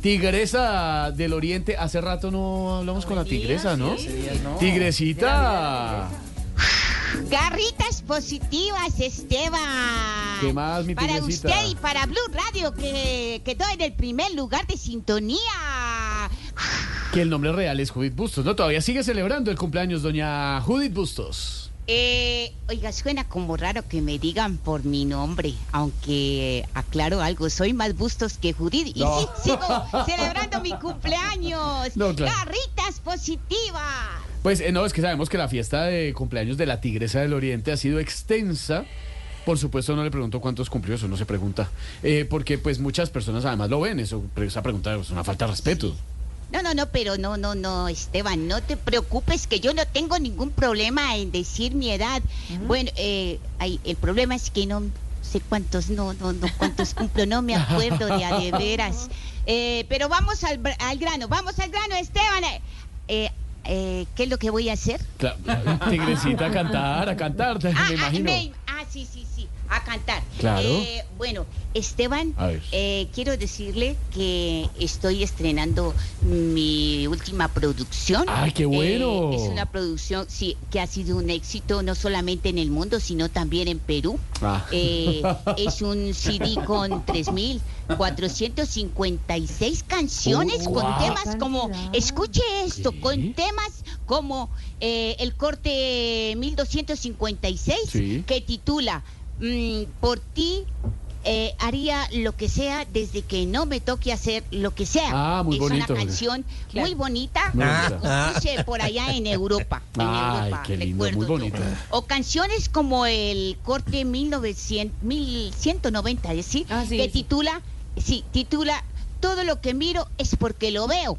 Tigresa del Oriente. Hace rato no hablamos con la tigresa, ¿no? Tigresita. Garritas positivas, Esteban. ¿Qué más, mi Para tigresita? usted y para Blue Radio, que quedó en el primer lugar de sintonía. Que el nombre real es Judith Bustos, ¿no? Todavía sigue celebrando el cumpleaños doña Judith Bustos. Eh, oiga, suena como raro que me digan por mi nombre, aunque aclaro algo, soy más bustos que Judith. Y sí, sigo celebrando mi cumpleaños. No, claro. Garritas positivas. Pues eh, no, es que sabemos que la fiesta de cumpleaños de la Tigresa del Oriente ha sido extensa. Por supuesto, no le pregunto cuántos cumplió, eso no se pregunta. Eh, porque pues muchas personas además lo ven, eso, esa pregunta es una falta de respeto. No, no, no, pero no, no, no, Esteban, no te preocupes que yo no tengo ningún problema en decir mi edad. Bueno, eh, ay, el problema es que no sé cuántos, no, no, no, cuántos cumplo, no me acuerdo de a de veras. Eh, pero vamos al, al grano, vamos al grano, Esteban. Eh, eh, eh, ¿Qué es lo que voy a hacer? Claro, tigresita a cantar, a cantar, Ah, me ah, imagino. me- ah, sí, sí, sí, a cantar. Claro. Eh, bueno, Esteban, eh, quiero decirle que estoy estrenando mi última producción. ¡Ay, qué bueno! Eh, es una producción, sí, que ha sido un éxito no solamente en el mundo, sino también en Perú. Ah. Eh, es un CD con 3.456 canciones, con wow. temas como, escuche esto, ¿Qué? con temas como eh, el corte 1256, Sí. que titula mm, Por ti eh, haría lo que sea desde que no me toque hacer lo que sea. Ah, muy es bonito. una canción muy bonita Muy que bonita. compuse por allá en Europa. en Ay, Europa, qué lindo, recuerdo muy yo. bonito. O canciones como el corte 1900, 1190, es decir, Ah, sí, que sí. titula, sí, titula Todo lo que miro es porque lo veo.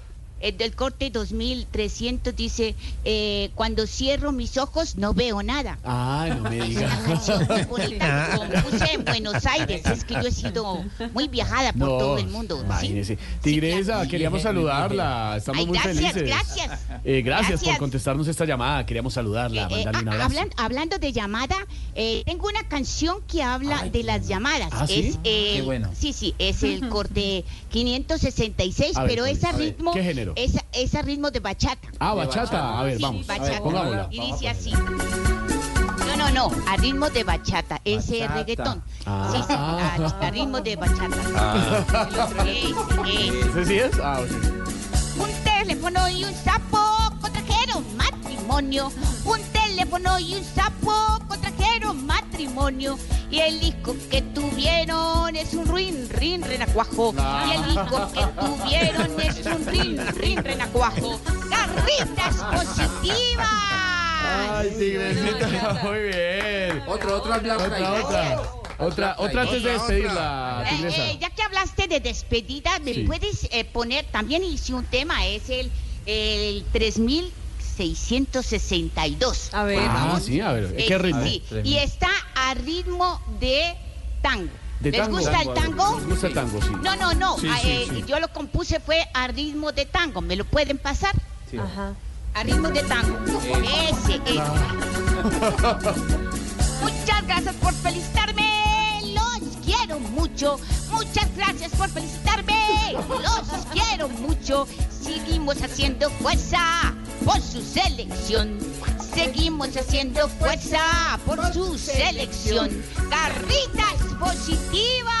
el del corte 2300 dice, eh, cuando cierro mis ojos no veo nada. Ay, no me Es una digas. canción muy bonita que compuse en Buenos Aires. Es que yo he sido muy viajada por No, todo el mundo. ¿sí? Imagínese. Tigresa, queríamos saludarla. Estamos Ay, muy gracias, felices. gracias. Eh, gracias, por Gracias. contestarnos esta llamada. Queríamos saludarla, Eh, eh, mandarle un ah, abrazo. hablan- hablando de llamada, eh, tengo una canción que habla de las llamadas. ¿Ah, sí? Es el- Qué bueno. Sí, sí, es el corte 566, A ver, pero ¿cuál es a es? A ver, ritmo, ¿qué género? Es, a- es a ritmo de bachata. Ah, bachata. bachata. A ver, Sí, vamos. bachata. Pongámosla. Y dice así. No, no, no, a ritmo de bachata, ese Bachata. reggaetón. Ah. Sí, sí, a, a ritmo de bachata. Ese, ese. ¿Ese sí es? Ah, sí. Un teléfono y un sapo contrajeron matrimonio. Un teléfono y un sapo contrajeron matrimonio. Y el hijo que tuvieron es un ruin, rin, renacuajo. Y el hijo que tuvieron es un rin, rin, renacuajo. ¡Garritas positivas! Ay, tigresita, muy bien. Otro, otro ahí. Otra, otra. Otra, otra antes de despedirla, Eh, eh, ya que hablaste de despedida, ¿me Sí. puedes eh, poner? También hice un tema, es el, el 3662. A ver, Ah, sí, a ver, Eh, ¿qué ritmo? sí, Tres y está a ritmo de tango. ¿De ¿Les tango? gusta el tango? ¿Les gusta el tango, sí. No, no, no. Sí, sí, eh, sí. Yo lo compuse fue a ritmo de tango. ¿Me lo pueden pasar? Sí. Ajá. A ritmo de tango. Ese, ese. Muchas gracias por felicitarme. Los quiero mucho. Muchas gracias por felicitarme. Los quiero mucho. Seguimos haciendo fuerza por su selección. seguimos haciendo fuerza por su selección. Carritas positivas.